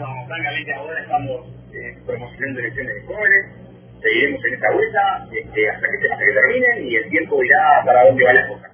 No, francamente ahora estamos eh, promocionando elecciones de jóvenes, seguiremos en esta vuelta este, hasta, que, hasta que terminen y el tiempo dirá para dónde va la cosa.